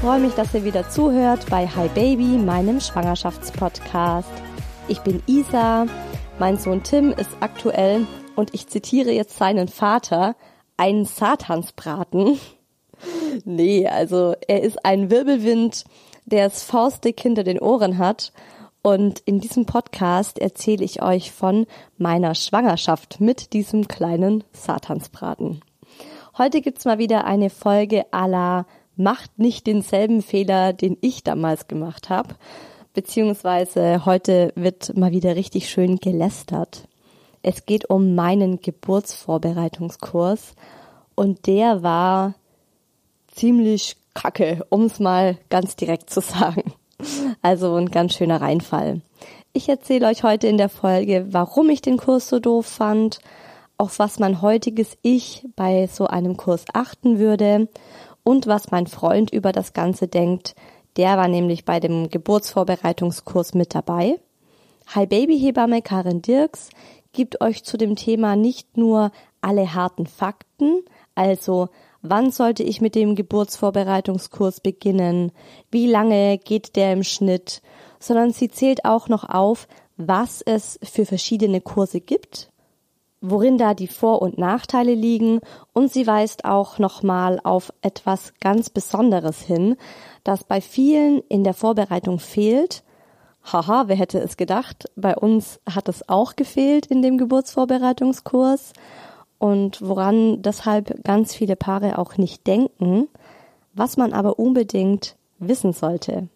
Freue mich, dass ihr wieder zuhört bei Hi Baby, meinem Schwangerschaftspodcast. Ich bin Isa, mein Sohn Tim ist aktuell, und ich zitiere jetzt seinen Vater, ein Satansbraten. nee, also er ist ein Wirbelwind, der es faustdick hinter den Ohren hat. Und in diesem Podcast erzähle ich euch von meiner Schwangerschaft mit diesem kleinen Satansbraten. Heute gibt's mal wieder eine Folge à la macht nicht denselben Fehler, den ich damals gemacht habe. Beziehungsweise heute wird mal wieder richtig schön gelästert. Es geht um meinen Geburtsvorbereitungskurs und der war ziemlich kacke, um es mal ganz direkt zu sagen. Also ein ganz schöner Reinfall. Ich erzähle euch heute in der Folge, warum ich den Kurs so doof fand, auf was mein heutiges Ich bei so einem Kurs achten würde und was mein Freund über das Ganze denkt. Der war nämlich bei dem Geburtsvorbereitungskurs mit dabei. Hi Baby Hebamme Karin Dirks gibt euch zu dem Thema nicht nur alle harten Fakten, also wann sollte ich mit dem Geburtsvorbereitungskurs beginnen, wie lange geht der im Schnitt, sondern sie zählt auch noch auf, was es für verschiedene Kurse gibt worin da die Vor- und Nachteile liegen und sie weist auch nochmal auf etwas ganz Besonderes hin, das bei vielen in der Vorbereitung fehlt. Haha, wer hätte es gedacht? Bei uns hat es auch gefehlt in dem Geburtsvorbereitungskurs und woran deshalb ganz viele Paare auch nicht denken, was man aber unbedingt wissen sollte.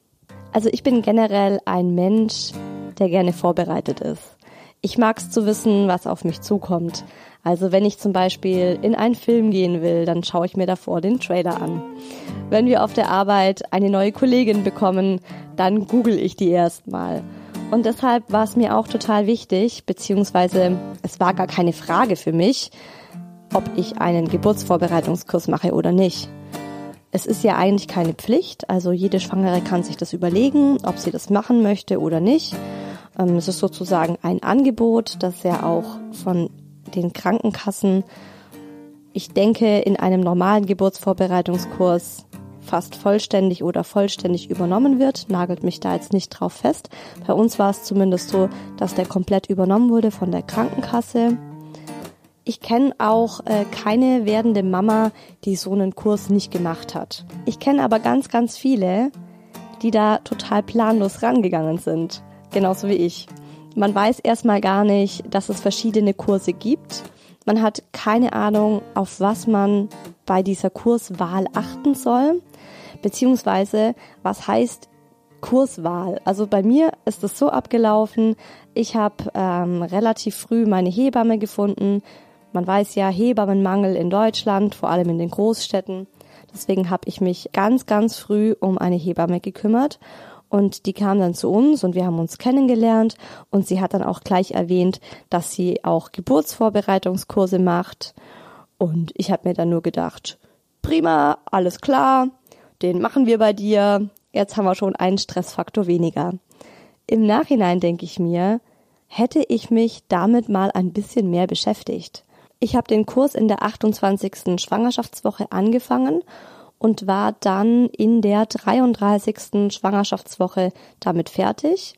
Also ich bin generell ein Mensch, der gerne vorbereitet ist. Ich mag es zu wissen, was auf mich zukommt. Also wenn ich zum Beispiel in einen Film gehen will, dann schaue ich mir davor den Trailer an. Wenn wir auf der Arbeit eine neue Kollegin bekommen, dann google ich die erstmal. Und deshalb war es mir auch total wichtig, beziehungsweise es war gar keine Frage für mich, ob ich einen Geburtsvorbereitungskurs mache oder nicht. Es ist ja eigentlich keine Pflicht, also jede Schwangere kann sich das überlegen, ob sie das machen möchte oder nicht. Ähm, es ist sozusagen ein Angebot, das ja auch von den Krankenkassen, ich denke, in einem normalen Geburtsvorbereitungskurs fast vollständig oder vollständig übernommen wird. Nagelt mich da jetzt nicht drauf fest. Bei uns war es zumindest so, dass der komplett übernommen wurde von der Krankenkasse. Ich kenne auch äh, keine werdende Mama, die so einen Kurs nicht gemacht hat. Ich kenne aber ganz, ganz viele, die da total planlos rangegangen sind genauso wie ich. Man weiß erstmal gar nicht, dass es verschiedene Kurse gibt. Man hat keine Ahnung, auf was man bei dieser Kurswahl achten soll, beziehungsweise was heißt Kurswahl. Also bei mir ist es so abgelaufen, ich habe ähm, relativ früh meine Hebamme gefunden. Man weiß ja, Hebammenmangel in Deutschland, vor allem in den Großstädten. Deswegen habe ich mich ganz, ganz früh um eine Hebamme gekümmert. Und die kam dann zu uns und wir haben uns kennengelernt und sie hat dann auch gleich erwähnt, dass sie auch Geburtsvorbereitungskurse macht. Und ich habe mir dann nur gedacht, prima, alles klar, den machen wir bei dir. Jetzt haben wir schon einen Stressfaktor weniger. Im Nachhinein denke ich mir, hätte ich mich damit mal ein bisschen mehr beschäftigt. Ich habe den Kurs in der 28. Schwangerschaftswoche angefangen und war dann in der 33. Schwangerschaftswoche damit fertig.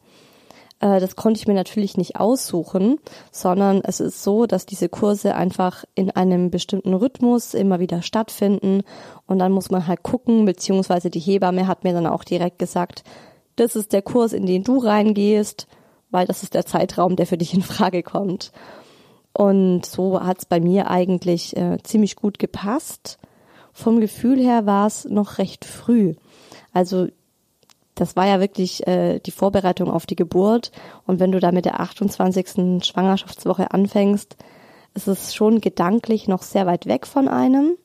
Äh, das konnte ich mir natürlich nicht aussuchen, sondern es ist so, dass diese Kurse einfach in einem bestimmten Rhythmus immer wieder stattfinden und dann muss man halt gucken, beziehungsweise die Hebamme hat mir dann auch direkt gesagt, das ist der Kurs, in den du reingehst, weil das ist der Zeitraum, der für dich in Frage kommt. Und so hat es bei mir eigentlich äh, ziemlich gut gepasst. Vom Gefühl her war es noch recht früh. Also das war ja wirklich äh, die Vorbereitung auf die Geburt. Und wenn du da mit der 28. Schwangerschaftswoche anfängst, ist es schon gedanklich noch sehr weit weg von einem.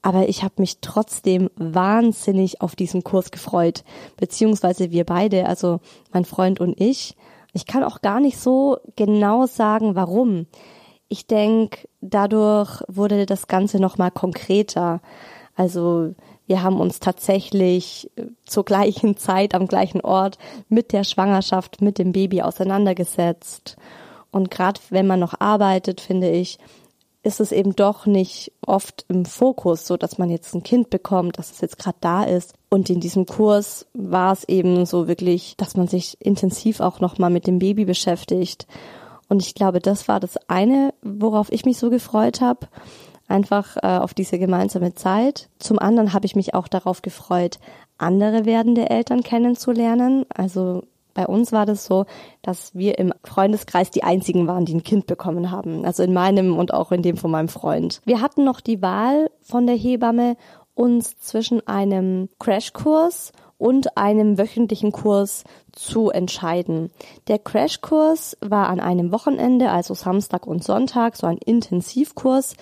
Aber ich habe mich trotzdem wahnsinnig auf diesen Kurs gefreut, beziehungsweise wir beide, also mein Freund und ich. Ich kann auch gar nicht so genau sagen, warum. Ich denke, dadurch wurde das Ganze nochmal konkreter. Also wir haben uns tatsächlich äh, zur gleichen Zeit am gleichen Ort mit der Schwangerschaft, mit dem Baby auseinandergesetzt. Und gerade wenn man noch arbeitet, finde ich, ist es eben doch nicht oft im Fokus, so dass man jetzt ein Kind bekommt, dass es jetzt gerade da ist. Und in diesem Kurs war es eben so wirklich, dass man sich intensiv auch nochmal mit dem Baby beschäftigt und ich glaube, das war das eine, worauf ich mich so gefreut habe. Einfach äh, auf diese gemeinsame Zeit. Zum anderen habe ich mich auch darauf gefreut, andere werdende Eltern kennenzulernen. Also bei uns war das so, dass wir im Freundeskreis die einzigen waren, die ein Kind bekommen haben. Also in meinem und auch in dem von meinem Freund. Wir hatten noch die Wahl von der Hebamme, uns zwischen einem Crashkurs und einem wöchentlichen Kurs zu entscheiden. Der Crashkurs war an einem Wochenende, also Samstag und Sonntag, so ein Intensivkurs.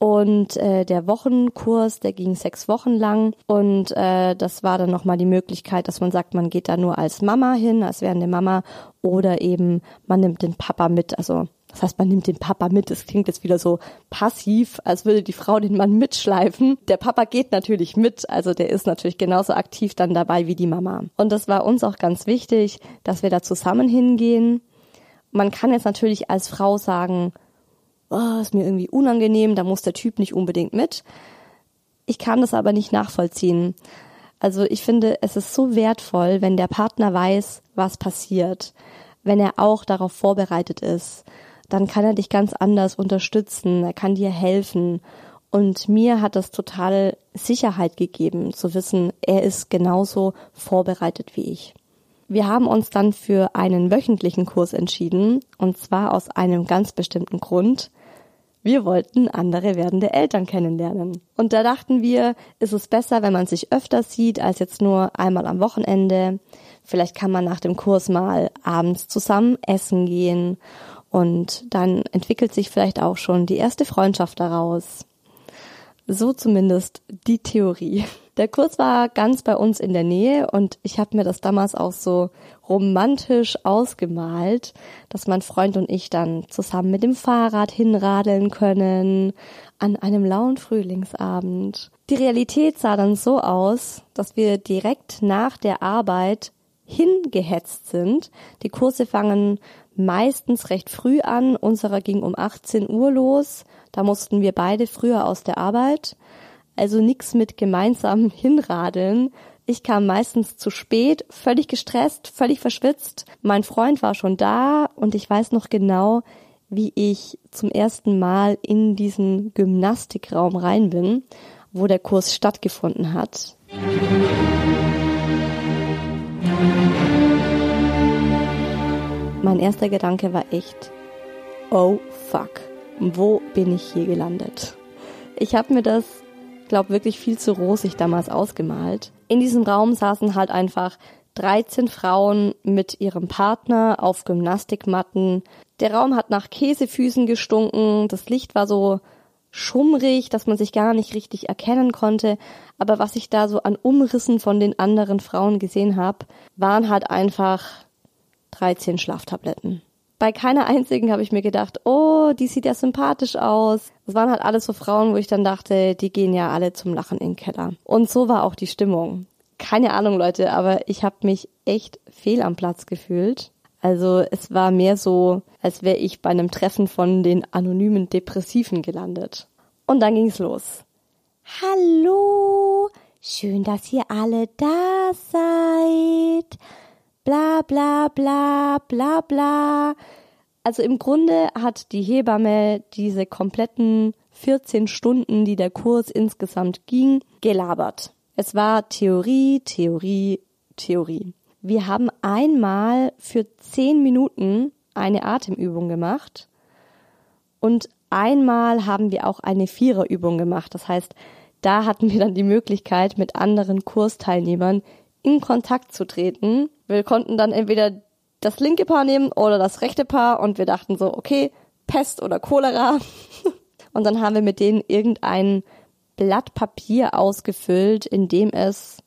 Und äh, der Wochenkurs, der ging sechs Wochen lang. Und äh, das war dann nochmal die Möglichkeit, dass man sagt, man geht da nur als Mama hin, als werdende Mama, oder eben man nimmt den Papa mit. Also das heißt, man nimmt den Papa mit. Das klingt jetzt wieder so passiv, als würde die Frau den Mann mitschleifen. Der Papa geht natürlich mit, also der ist natürlich genauso aktiv dann dabei wie die Mama. Und das war uns auch ganz wichtig, dass wir da zusammen hingehen. Man kann jetzt natürlich als Frau sagen, oh, ist mir irgendwie unangenehm, da muss der Typ nicht unbedingt mit. Ich kann das aber nicht nachvollziehen. Also ich finde, es ist so wertvoll, wenn der Partner weiß, was passiert, wenn er auch darauf vorbereitet ist dann kann er dich ganz anders unterstützen, er kann dir helfen. Und mir hat das total Sicherheit gegeben, zu wissen, er ist genauso vorbereitet wie ich. Wir haben uns dann für einen wöchentlichen Kurs entschieden, und zwar aus einem ganz bestimmten Grund. Wir wollten andere werdende Eltern kennenlernen. Und da dachten wir, ist es besser, wenn man sich öfter sieht, als jetzt nur einmal am Wochenende. Vielleicht kann man nach dem Kurs mal abends zusammen essen gehen und dann entwickelt sich vielleicht auch schon die erste Freundschaft daraus. So zumindest die Theorie. Der Kurs war ganz bei uns in der Nähe und ich habe mir das damals auch so romantisch ausgemalt, dass mein Freund und ich dann zusammen mit dem Fahrrad hinradeln können an einem lauen Frühlingsabend. Die Realität sah dann so aus, dass wir direkt nach der Arbeit hingehetzt sind. Die Kurse fangen meistens recht früh an. Unserer ging um 18 Uhr los. Da mussten wir beide früher aus der Arbeit. Also nix mit gemeinsam hinradeln. Ich kam meistens zu spät, völlig gestresst, völlig verschwitzt. Mein Freund war schon da und ich weiß noch genau, wie ich zum ersten Mal in diesen Gymnastikraum rein bin, wo der Kurs stattgefunden hat. Mein erster Gedanke war echt, oh fuck, wo bin ich hier gelandet? Ich habe mir das, glaube wirklich viel zu rosig damals ausgemalt. In diesem Raum saßen halt einfach 13 Frauen mit ihrem Partner auf Gymnastikmatten. Der Raum hat nach Käsefüßen gestunken, das Licht war so schummrig, dass man sich gar nicht richtig erkennen konnte. Aber was ich da so an Umrissen von den anderen Frauen gesehen habe, waren halt einfach 13 Schlaftabletten. Bei keiner einzigen habe ich mir gedacht, oh, die sieht ja sympathisch aus. Das waren halt alles so Frauen, wo ich dann dachte, die gehen ja alle zum Lachen in den Keller. Und so war auch die Stimmung. Keine Ahnung, Leute, aber ich habe mich echt fehl am Platz gefühlt. Also es war mehr so, als wäre ich bei einem Treffen von den anonymen Depressiven gelandet. Und dann ging's los. Hallo, schön, dass ihr alle da seid. Bla bla bla bla bla. Also im Grunde hat die Hebamme diese kompletten 14 Stunden, die der Kurs insgesamt ging, gelabert. Es war Theorie, Theorie, Theorie. Wir haben einmal für zehn Minuten eine Atemübung gemacht und einmal haben wir auch eine Viererübung gemacht. Das heißt, da hatten wir dann die Möglichkeit, mit anderen Kursteilnehmern in Kontakt zu treten. Wir konnten dann entweder das linke Paar nehmen oder das rechte Paar und wir dachten so, okay, Pest oder Cholera. und dann haben wir mit denen irgendein Blatt Papier ausgefüllt, in dem es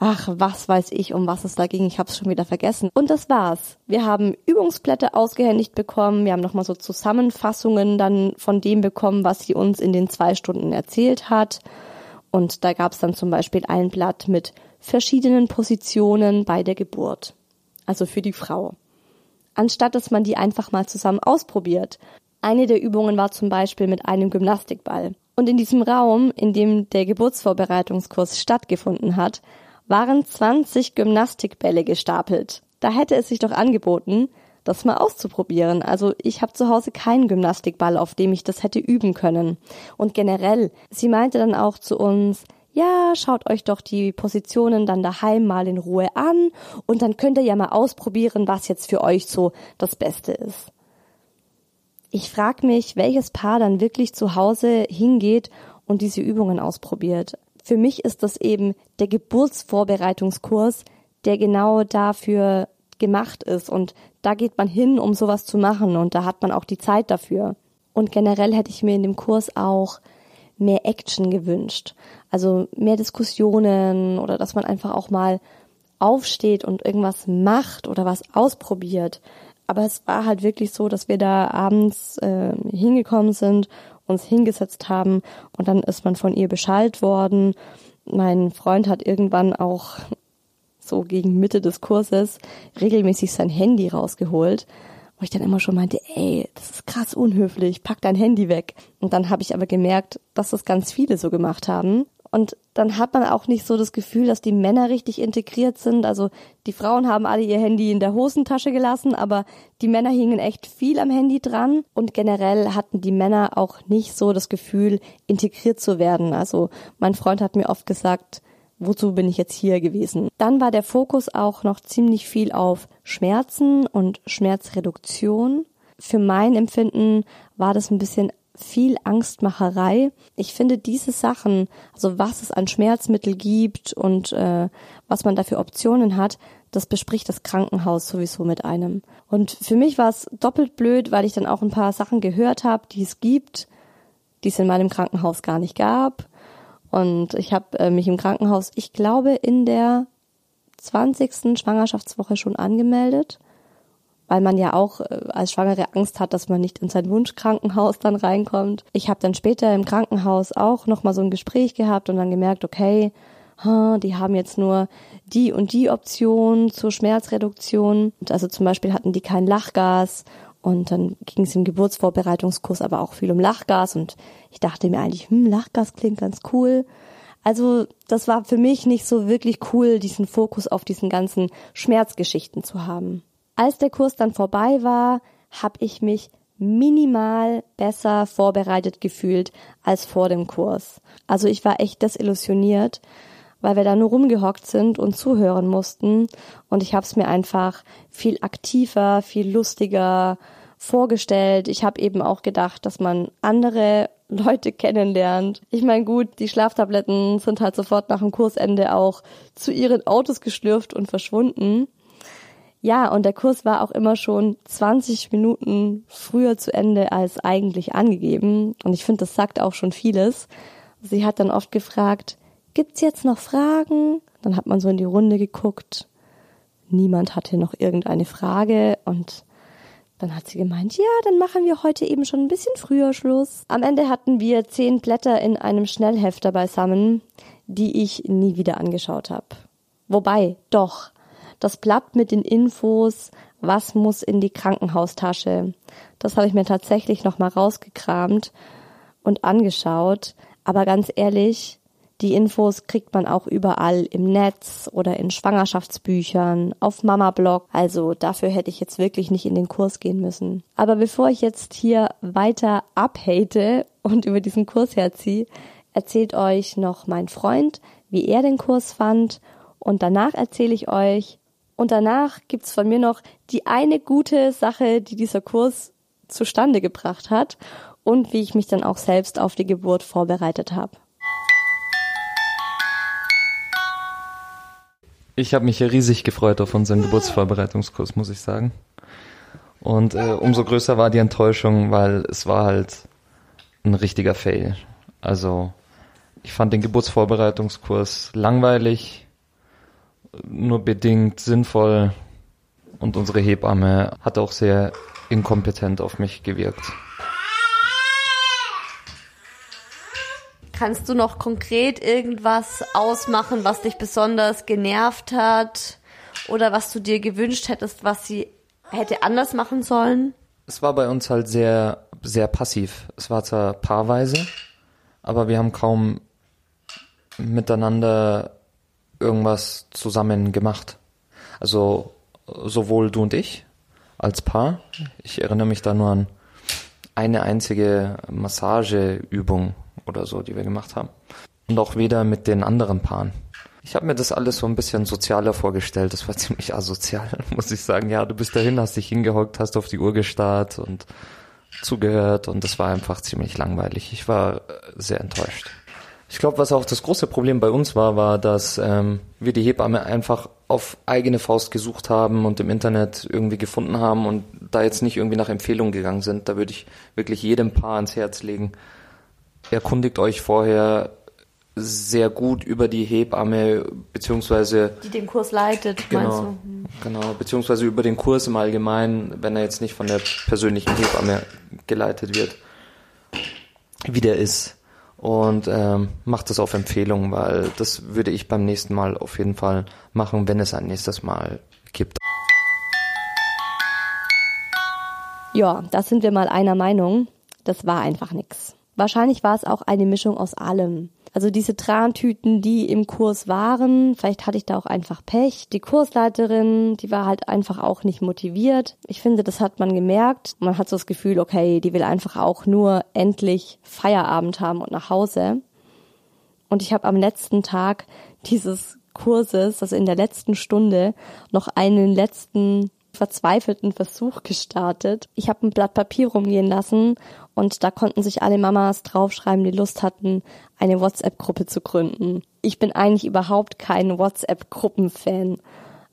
Ach, was weiß ich, um was es da ging. Ich habe es schon wieder vergessen. Und das war's. Wir haben Übungsblätter ausgehändigt bekommen. Wir haben nochmal so Zusammenfassungen dann von dem bekommen, was sie uns in den zwei Stunden erzählt hat. Und da gab's dann zum Beispiel ein Blatt mit verschiedenen Positionen bei der Geburt. Also für die Frau. Anstatt dass man die einfach mal zusammen ausprobiert. Eine der Übungen war zum Beispiel mit einem Gymnastikball. Und in diesem Raum, in dem der Geburtsvorbereitungskurs stattgefunden hat, waren 20 Gymnastikbälle gestapelt. Da hätte es sich doch angeboten, das mal auszuprobieren. Also ich habe zu Hause keinen Gymnastikball, auf dem ich das hätte üben können. Und generell, sie meinte dann auch zu uns, ja, schaut euch doch die Positionen dann daheim mal in Ruhe an und dann könnt ihr ja mal ausprobieren, was jetzt für euch so das Beste ist. Ich frag mich, welches Paar dann wirklich zu Hause hingeht und diese Übungen ausprobiert. Für mich ist das eben der Geburtsvorbereitungskurs, der genau dafür gemacht ist. Und da geht man hin, um sowas zu machen. Und da hat man auch die Zeit dafür. Und generell hätte ich mir in dem Kurs auch mehr Action gewünscht. Also mehr Diskussionen oder dass man einfach auch mal aufsteht und irgendwas macht oder was ausprobiert. Aber es war halt wirklich so, dass wir da abends äh, hingekommen sind uns hingesetzt haben und dann ist man von ihr Bescheid worden. Mein Freund hat irgendwann auch so gegen Mitte des Kurses regelmäßig sein Handy rausgeholt, wo ich dann immer schon meinte, ey, das ist krass unhöflich, pack dein Handy weg. Und dann habe ich aber gemerkt, dass das ganz viele so gemacht haben und dann hat man auch nicht so das Gefühl, dass die Männer richtig integriert sind. Also die Frauen haben alle ihr Handy in der Hosentasche gelassen, aber die Männer hingen echt viel am Handy dran. Und generell hatten die Männer auch nicht so das Gefühl, integriert zu werden. Also mein Freund hat mir oft gesagt, wozu bin ich jetzt hier gewesen? Dann war der Fokus auch noch ziemlich viel auf Schmerzen und Schmerzreduktion. Für mein Empfinden war das ein bisschen viel Angstmacherei. Ich finde diese Sachen, also was es an Schmerzmittel gibt und äh, was man da für Optionen hat, das bespricht das Krankenhaus sowieso mit einem. Und für mich war es doppelt blöd, weil ich dann auch ein paar Sachen gehört habe, die es gibt, die es in meinem Krankenhaus gar nicht gab. Und ich habe äh, mich im Krankenhaus, ich glaube, in der 20. Schwangerschaftswoche schon angemeldet weil man ja auch äh, als Schwangere Angst hat, dass man nicht in sein Wunschkrankenhaus dann reinkommt. Ich habe dann später im Krankenhaus auch nochmal so ein Gespräch gehabt und dann gemerkt, okay, die haben jetzt nur die und die Option zur Schmerzreduktion. Also zum Beispiel hatten die kein Lachgas und dann ging es im Geburtsvorbereitungskurs aber auch viel um Lachgas und ich dachte mir eigentlich, hm, Lachgas klingt ganz cool. Also das war für mich nicht so wirklich cool, diesen Fokus auf diesen ganzen Schmerzgeschichten zu haben. Als der Kurs dann vorbei war, habe ich mich minimal besser vorbereitet gefühlt als vor dem Kurs. Also ich war echt desillusioniert, weil wir da nur rumgehockt sind und zuhören mussten. Und ich habe es mir einfach viel aktiver, viel lustiger vorgestellt. Ich habe eben auch gedacht, dass man andere Leute kennenlernt. Ich meine, gut, die Schlaftabletten sind halt sofort nach dem Kursende auch zu ihren Autos geschlürft und verschwunden. Ja, und der Kurs war auch immer schon 20 Minuten früher zu Ende als eigentlich angegeben. Und ich finde, das sagt auch schon vieles. Sie hat dann oft gefragt, gibt's jetzt noch Fragen? Dann hat man so in die Runde geguckt. Niemand hatte noch irgendeine Frage und dann hat sie gemeint, ja, dann machen wir heute eben schon ein bisschen früher Schluss. Am Ende hatten wir zehn Blätter in einem Schnellhefter beisammen, die ich nie wieder angeschaut habe. Wobei, doch, das Blatt mit den Infos, was muss in die Krankenhaustasche. Das habe ich mir tatsächlich nochmal rausgekramt und angeschaut. Aber ganz ehrlich, die Infos kriegt man auch überall im Netz oder in Schwangerschaftsbüchern, auf Mama-Blog. Also dafür hätte ich jetzt wirklich nicht in den Kurs gehen müssen. Aber bevor ich jetzt hier weiter abhate und über diesen Kurs herziehe, erzählt euch noch mein Freund, wie er den Kurs fand. Und danach erzähle ich euch, und danach gibt's von mir noch die eine gute Sache, die dieser Kurs zustande gebracht hat und wie ich mich dann auch selbst auf die Geburt vorbereitet habe. Ich habe mich ja riesig gefreut auf unseren Geburtsvorbereitungskurs, muss ich sagen. Und äh, umso größer war die Enttäuschung, weil es war halt ein richtiger Fail. Also ich fand den Geburtsvorbereitungskurs langweilig, nur bedingt sinnvoll und unsere Hebamme hat auch sehr inkompetent auf mich gewirkt. Kannst du noch konkret irgendwas ausmachen, was dich besonders genervt hat oder was du dir gewünscht hättest, was sie hätte anders machen sollen? Es war bei uns halt sehr, sehr passiv. Es war zwar paarweise, aber wir haben kaum miteinander irgendwas zusammen gemacht. Also sowohl du und ich als Paar. Ich erinnere mich da nur an eine einzige Massageübung oder so, die wir gemacht haben. Und auch weder mit den anderen Paaren. Ich habe mir das alles so ein bisschen sozialer vorgestellt. Das war ziemlich asozial, muss ich sagen. Ja, du bist dahin, hast dich hingehockt, hast auf die Uhr gestarrt und zugehört und das war einfach ziemlich langweilig. Ich war sehr enttäuscht. Ich glaube, was auch das große Problem bei uns war, war, dass ähm, wir die Hebamme einfach auf eigene Faust gesucht haben und im Internet irgendwie gefunden haben und da jetzt nicht irgendwie nach Empfehlungen gegangen sind. Da würde ich wirklich jedem Paar ans Herz legen. Erkundigt euch vorher sehr gut über die Hebamme beziehungsweise die den Kurs leitet, genau, meinst du? Hm. Genau, beziehungsweise über den Kurs im Allgemeinen, wenn er jetzt nicht von der persönlichen Hebamme geleitet wird, wie der ist und ähm, macht das auf Empfehlung, weil das würde ich beim nächsten Mal auf jeden Fall machen, wenn es ein nächstes Mal gibt. Ja, da sind wir mal einer Meinung. Das war einfach nix. Wahrscheinlich war es auch eine Mischung aus allem. Also diese Trantüten, die im Kurs waren, vielleicht hatte ich da auch einfach Pech. Die Kursleiterin, die war halt einfach auch nicht motiviert. Ich finde, das hat man gemerkt. Man hat so das Gefühl, okay, die will einfach auch nur endlich Feierabend haben und nach Hause. Und ich habe am letzten Tag dieses Kurses, also in der letzten Stunde, noch einen letzten verzweifelten Versuch gestartet. Ich habe ein Blatt Papier rumgehen lassen und da konnten sich alle Mamas draufschreiben, die Lust hatten, eine WhatsApp-Gruppe zu gründen. Ich bin eigentlich überhaupt kein WhatsApp-Gruppen-Fan.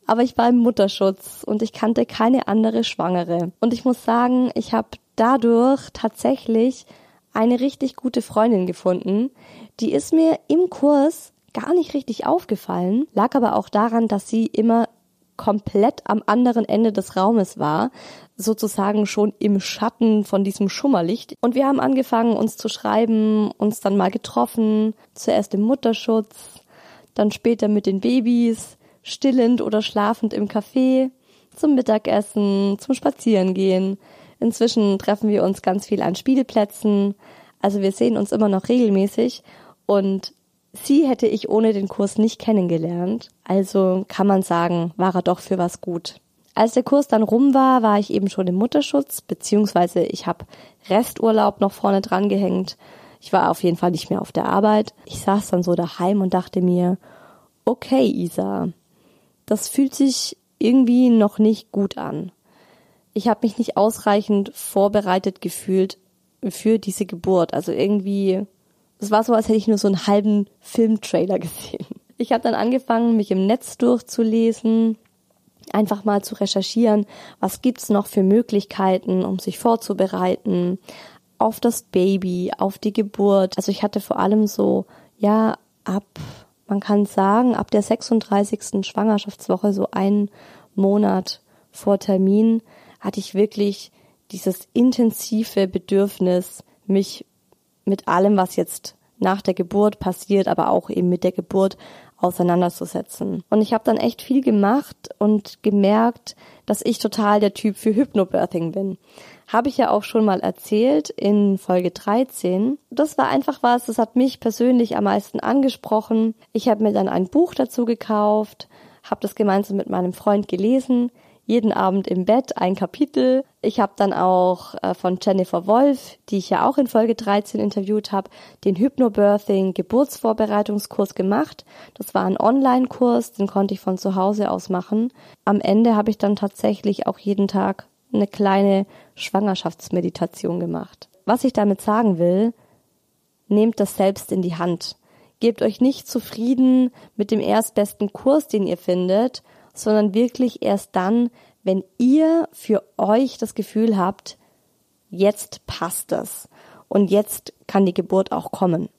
Aber ich war im Mutterschutz und ich kannte keine andere Schwangere. Und ich muss sagen, ich habe dadurch tatsächlich eine richtig gute Freundin gefunden. Die ist mir im Kurs gar nicht richtig aufgefallen, lag aber auch daran, dass sie immer komplett am anderen Ende des Raumes war, sozusagen schon im Schatten von diesem Schummerlicht. Und wir haben angefangen, uns zu schreiben, uns dann mal getroffen, zuerst im Mutterschutz, dann später mit den Babys, stillend oder schlafend im Café, zum Mittagessen, zum Spazierengehen. Inzwischen treffen wir uns ganz viel an Spielplätzen. Also wir sehen uns immer noch regelmäßig und Sie hätte ich ohne den Kurs nicht kennengelernt, also kann man sagen, war er doch für was gut. Als der Kurs dann rum war, war ich eben schon im Mutterschutz, beziehungsweise ich habe Resturlaub noch vorne dran gehängt. Ich war auf jeden Fall nicht mehr auf der Arbeit. Ich saß dann so daheim und dachte mir, okay, Isa, das fühlt sich irgendwie noch nicht gut an. Ich habe mich nicht ausreichend vorbereitet gefühlt für diese Geburt. Also irgendwie, es war so, als hätte ich nur so einen halben Filmtrailer gesehen. Ich habe dann angefangen, mich im Netz durchzulesen, einfach mal zu recherchieren, was gibt's noch für Möglichkeiten, um sich vorzubereiten auf das Baby, auf die Geburt. Also ich hatte vor allem so, ja, ab, man kann sagen, ab der 36. Schwangerschaftswoche, so einen Monat vor Termin, hatte ich wirklich dieses intensive Bedürfnis, mich mit allem, was jetzt nach der Geburt passiert, aber auch eben mit der Geburt auseinanderzusetzen. Und ich habe dann echt viel gemacht und gemerkt, dass ich total der Typ für Hypnobirthing bin. Habe ich ja auch schon mal erzählt in Folge 13. Das war einfach was, das hat mich persönlich am meisten angesprochen. Ich habe mir dann ein Buch dazu gekauft, habe das gemeinsam mit meinem Freund gelesen, jeden Abend im Bett ein Kapitel. Ich habe dann auch äh, von Jennifer Wolf, die ich ja auch in Folge 13 interviewt habe, den Hypnobirthing Geburtsvorbereitungskurs gemacht. Das war ein Online-Kurs, den konnte ich von zu Hause aus machen. Am Ende habe ich dann tatsächlich auch jeden Tag eine kleine Schwangerschaftsmeditation gemacht. Was ich damit sagen will, nehmt das selbst in die Hand. Gebt euch nicht zufrieden mit dem erstbesten Kurs, den ihr findet, sondern wirklich erst dann, wenn ihr für euch das Gefühl habt, jetzt passt es und jetzt kann die Geburt auch kommen.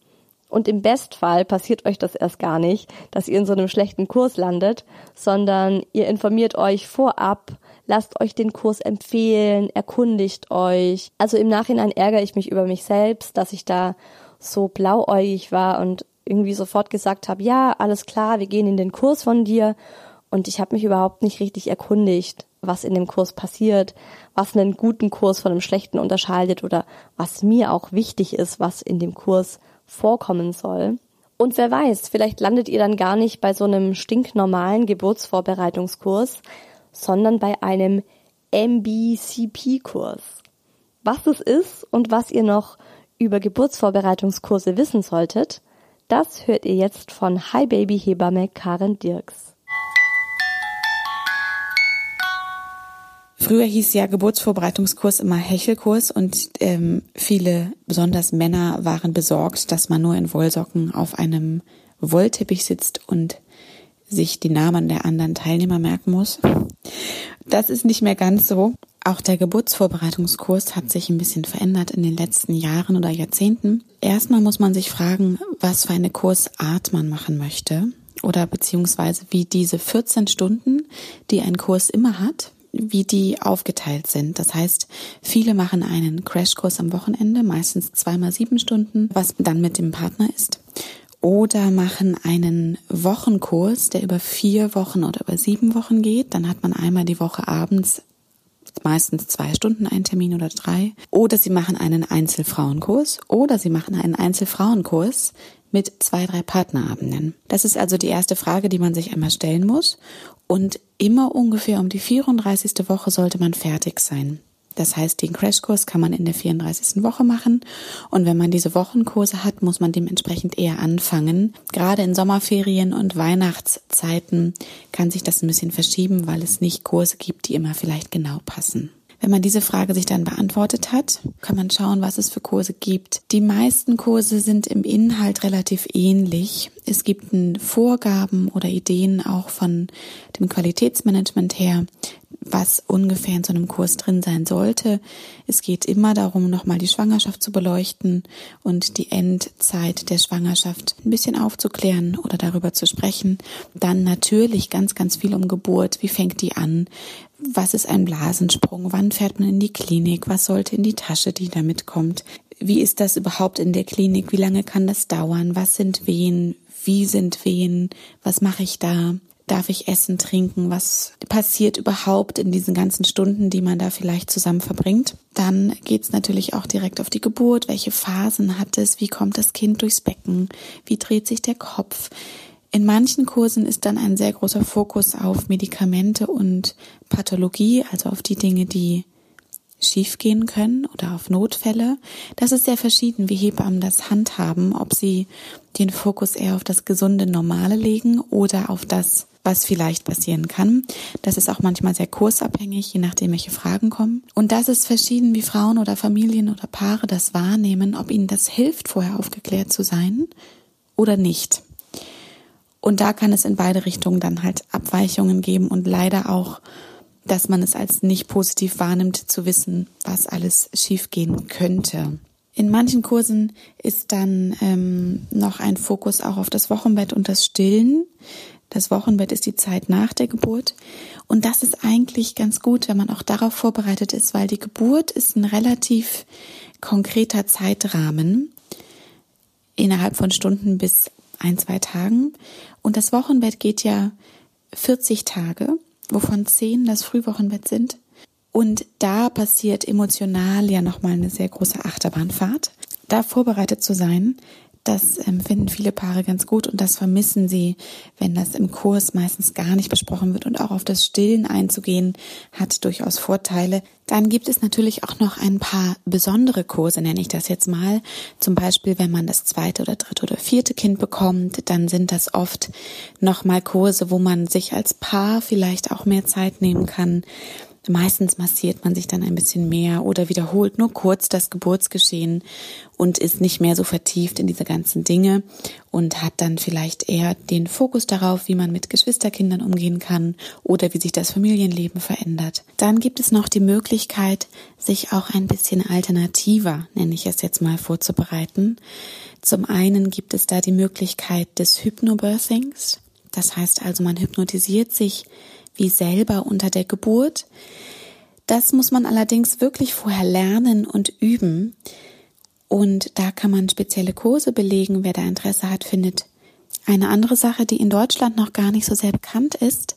Und im Bestfall passiert euch das erst gar nicht, dass ihr in so einem schlechten Kurs landet, sondern ihr informiert euch vorab, lasst euch den Kurs empfehlen, erkundigt euch. Also im Nachhinein ärgere ich mich über mich selbst, dass ich da so blauäugig war und irgendwie sofort gesagt habe, ja, alles klar, wir gehen in den Kurs von dir und ich habe mich überhaupt nicht richtig erkundigt, was in dem Kurs passiert, was einen guten Kurs von einem schlechten unterscheidet oder was mir auch wichtig ist, was in dem Kurs vorkommen soll. Und wer weiß, vielleicht landet ihr dann gar nicht bei so einem stinknormalen Geburtsvorbereitungskurs, sondern bei einem MBCP-Kurs. Was das ist und was ihr noch über Geburtsvorbereitungskurse wissen solltet, das hört ihr jetzt von Hi Baby Hebamme Karen Dirks. Früher hieß ja Geburtsvorbereitungskurs immer Hechelkurs und ähm, viele, besonders Männer, waren besorgt, dass man nur in Wollsocken auf einem Wollteppich sitzt und sich die Namen der anderen Teilnehmer merken muss. Das ist nicht mehr ganz so. Auch der Geburtsvorbereitungskurs hat sich ein bisschen verändert in den letzten Jahren oder Jahrzehnten. Erstmal muss man sich fragen, was für eine Kursart man machen möchte oder beziehungsweise wie diese 14 Stunden, die ein Kurs immer hat, wie die aufgeteilt sind. Das heißt, viele machen einen Crashkurs am Wochenende, meistens zweimal sieben Stunden, was dann mit dem Partner ist. Oder machen einen Wochenkurs, der über vier Wochen oder über sieben Wochen geht. Dann hat man einmal die Woche abends meistens zwei Stunden einen Termin oder drei. Oder sie machen einen Einzelfrauenkurs oder sie machen einen Einzelfrauenkurs mit zwei, drei Partnerabenden. Das ist also die erste Frage, die man sich einmal stellen muss. Und immer ungefähr um die 34. Woche sollte man fertig sein. Das heißt, den Crashkurs kann man in der 34. Woche machen. Und wenn man diese Wochenkurse hat, muss man dementsprechend eher anfangen. Gerade in Sommerferien und Weihnachtszeiten kann sich das ein bisschen verschieben, weil es nicht Kurse gibt, die immer vielleicht genau passen. Wenn man diese Frage sich dann beantwortet hat, kann man schauen, was es für Kurse gibt. Die meisten Kurse sind im Inhalt relativ ähnlich. Es gibt Vorgaben oder Ideen auch von dem Qualitätsmanagement her, was ungefähr in so einem Kurs drin sein sollte. Es geht immer darum, nochmal die Schwangerschaft zu beleuchten und die Endzeit der Schwangerschaft ein bisschen aufzuklären oder darüber zu sprechen. Dann natürlich ganz, ganz viel um Geburt. Wie fängt die an? Was ist ein Blasensprung? Wann fährt man in die Klinik? Was sollte in die Tasche, die damit kommt? Wie ist das überhaupt in der Klinik? Wie lange kann das dauern? Was sind Wehen? Wie sind Wehen? Was mache ich da? Darf ich essen, trinken? Was passiert überhaupt in diesen ganzen Stunden, die man da vielleicht zusammen verbringt? Dann geht's natürlich auch direkt auf die Geburt. Welche Phasen hat es? Wie kommt das Kind durchs Becken? Wie dreht sich der Kopf? In manchen Kursen ist dann ein sehr großer Fokus auf Medikamente und Pathologie, also auf die Dinge, die schiefgehen können oder auf Notfälle. Das ist sehr verschieden, wie Hebammen das handhaben, ob sie den Fokus eher auf das gesunde Normale legen oder auf das, was vielleicht passieren kann. Das ist auch manchmal sehr kursabhängig, je nachdem, welche Fragen kommen. Und das ist verschieden, wie Frauen oder Familien oder Paare das wahrnehmen, ob ihnen das hilft, vorher aufgeklärt zu sein oder nicht. Und da kann es in beide Richtungen dann halt Abweichungen geben und leider auch dass man es als nicht positiv wahrnimmt, zu wissen, was alles schiefgehen könnte. In manchen Kursen ist dann ähm, noch ein Fokus auch auf das Wochenbett und das Stillen. Das Wochenbett ist die Zeit nach der Geburt. Und das ist eigentlich ganz gut, wenn man auch darauf vorbereitet ist, weil die Geburt ist ein relativ konkreter Zeitrahmen innerhalb von Stunden bis ein, zwei Tagen. Und das Wochenbett geht ja 40 Tage wovon zehn das Frühwochenbett sind. Und da passiert emotional ja nochmal eine sehr große Achterbahnfahrt. Da vorbereitet zu sein, das ähm, finden viele Paare ganz gut und das vermissen sie, wenn das im Kurs meistens gar nicht besprochen wird und auch auf das Stillen einzugehen hat durchaus Vorteile. Dann gibt es natürlich auch noch ein paar besondere Kurse, nenne ich das jetzt mal. Zum Beispiel, wenn man das zweite oder dritte oder vierte Kind bekommt, dann sind das oft nochmal Kurse, wo man sich als Paar vielleicht auch mehr Zeit nehmen kann, Meistens massiert man sich dann ein bisschen mehr oder wiederholt nur kurz das Geburtsgeschehen und ist nicht mehr so vertieft in diese ganzen Dinge und hat dann vielleicht eher den Fokus darauf, wie man mit Geschwisterkindern umgehen kann oder wie sich das Familienleben verändert. Dann gibt es noch die Möglichkeit, sich auch ein bisschen alternativer, nenne ich es jetzt mal, vorzubereiten. Zum einen gibt es da die Möglichkeit des Hypnobirthings. Das heißt also, man hypnotisiert sich wie selber unter der Geburt. Das muss man allerdings wirklich vorher lernen und üben. Und da kann man spezielle Kurse belegen. Wer da Interesse hat, findet eine andere Sache, die in Deutschland noch gar nicht so sehr bekannt ist,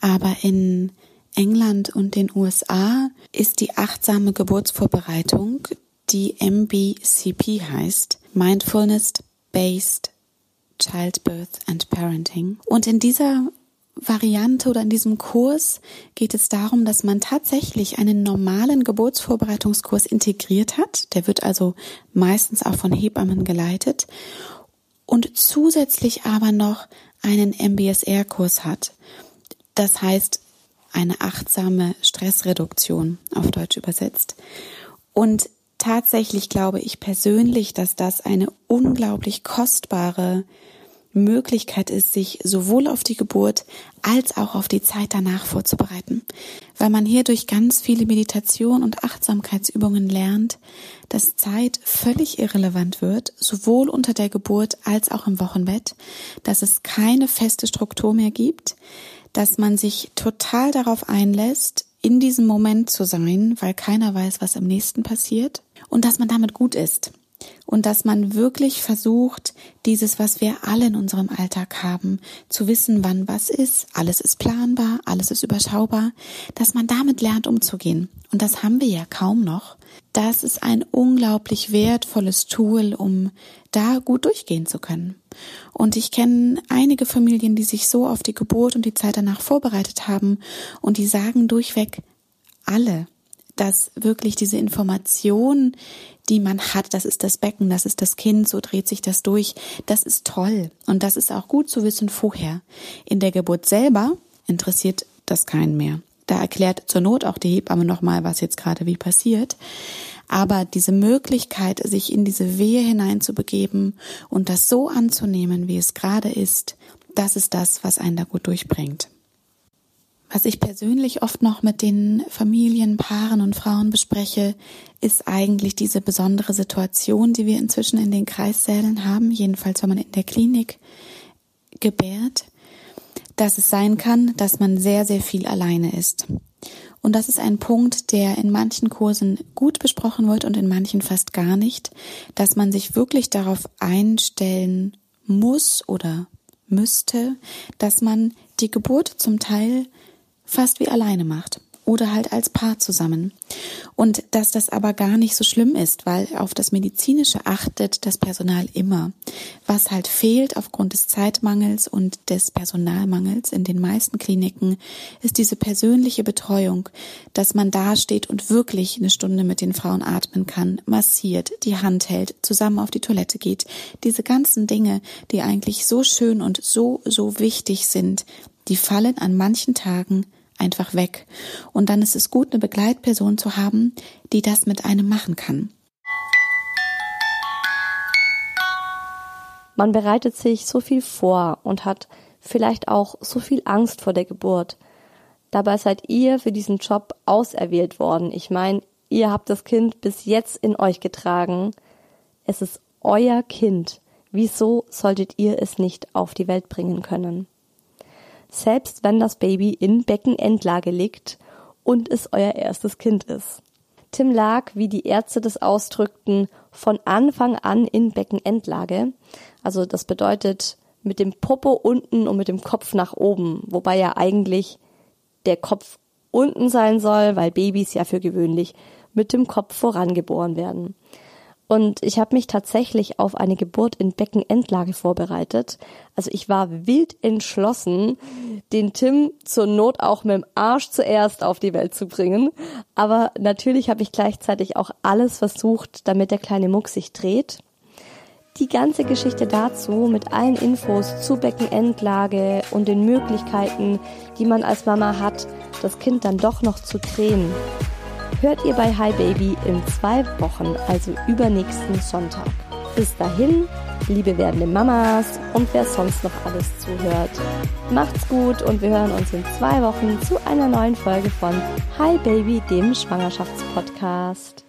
aber in England und den USA ist die achtsame Geburtsvorbereitung, die MBCP heißt, Mindfulness Based Childbirth and Parenting. Und in dieser Variante oder in diesem Kurs geht es darum, dass man tatsächlich einen normalen Geburtsvorbereitungskurs integriert hat. Der wird also meistens auch von Hebammen geleitet und zusätzlich aber noch einen MBSR-Kurs hat. Das heißt, eine achtsame Stressreduktion auf Deutsch übersetzt. Und tatsächlich glaube ich persönlich, dass das eine unglaublich kostbare Möglichkeit ist, sich sowohl auf die Geburt als auch auf die Zeit danach vorzubereiten, weil man hier durch ganz viele Meditation und Achtsamkeitsübungen lernt, dass Zeit völlig irrelevant wird, sowohl unter der Geburt als auch im Wochenbett, dass es keine feste Struktur mehr gibt, dass man sich total darauf einlässt, in diesem Moment zu sein, weil keiner weiß, was im nächsten passiert und dass man damit gut ist und dass man wirklich versucht, dieses, was wir alle in unserem Alltag haben, zu wissen, wann was ist. Alles ist planbar, alles ist überschaubar, dass man damit lernt umzugehen. Und das haben wir ja kaum noch. Das ist ein unglaublich wertvolles Tool, um da gut durchgehen zu können. Und ich kenne einige Familien, die sich so auf die Geburt und die Zeit danach vorbereitet haben und die sagen durchweg alle, dass wirklich diese Information, die man hat, das ist das Becken, das ist das Kind, so dreht sich das durch, das ist toll und das ist auch gut zu wissen vorher. In der Geburt selber interessiert das keinen mehr. Da erklärt zur Not auch die Hebamme nochmal, was jetzt gerade wie passiert. Aber diese Möglichkeit, sich in diese Wehe hineinzubegeben und das so anzunehmen, wie es gerade ist, das ist das, was einen da gut durchbringt. Was ich persönlich oft noch mit den Familien, Paaren und Frauen bespreche, ist eigentlich diese besondere Situation, die wir inzwischen in den Kreissälen haben, jedenfalls wenn man in der Klinik gebärt, dass es sein kann, dass man sehr, sehr viel alleine ist. Und das ist ein Punkt, der in manchen Kursen gut besprochen wird und in manchen fast gar nicht, dass man sich wirklich darauf einstellen muss oder müsste, dass man die Geburt zum Teil fast wie alleine macht. oder halt als Paar zusammen. Und dass das aber gar nicht so schlimm ist, weil auf das Medizinische achtet das Personal immer. Was halt fehlt aufgrund des Zeitmangels und des Personalmangels in den meisten Kliniken, ist diese persönliche Betreuung, dass man dasteht und wirklich eine Stunde mit den Frauen atmen kann, massiert, die Hand hält, zusammen auf die Toilette geht. Diese ganzen Dinge, die eigentlich so schön und so, so wichtig sind, die fallen an manchen Tagen einfach weg. Und dann ist es gut, eine Begleitperson zu haben, die das mit einem machen kann. Man bereitet sich so viel vor und hat vielleicht auch so viel Angst vor der Geburt. Dabei seid ihr für diesen Job auserwählt worden. Ich meine, ihr habt das Kind bis jetzt in euch getragen. Es ist euer Kind. Wieso solltet ihr es nicht auf die Welt bringen können? Selbst wenn das Baby in Beckenendlage liegt und es euer erstes Kind ist. Tim lag, wie die Ärzte das ausdrückten, von Anfang an in Beckenendlage. Also das bedeutet mit dem Popo unten und mit dem Kopf nach oben, wobei ja eigentlich der Kopf unten sein soll, weil Babys ja für gewöhnlich mit dem Kopf vorangeboren werden. Und ich habe mich tatsächlich auf eine Geburt in Beckenendlage vorbereitet. Also ich war wild entschlossen, den Tim zur Not auch mit dem Arsch zuerst auf die Welt zu bringen. Aber natürlich habe ich gleichzeitig auch alles versucht, damit der kleine Muck sich dreht. Die ganze Geschichte dazu mit allen Infos zu Beckenendlage und den Möglichkeiten, die man als Mama hat, das Kind dann doch noch zu drehen, hört ihr bei Hi Baby in zwei Wochen, also übernächsten Sonntag. Bis dahin, liebe werdende Mamas und wer sonst noch alles zuhört. Macht's gut und wir hören uns in zwei Wochen zu einer neuen Folge von Hi Baby, dem Schwangerschaftspodcast.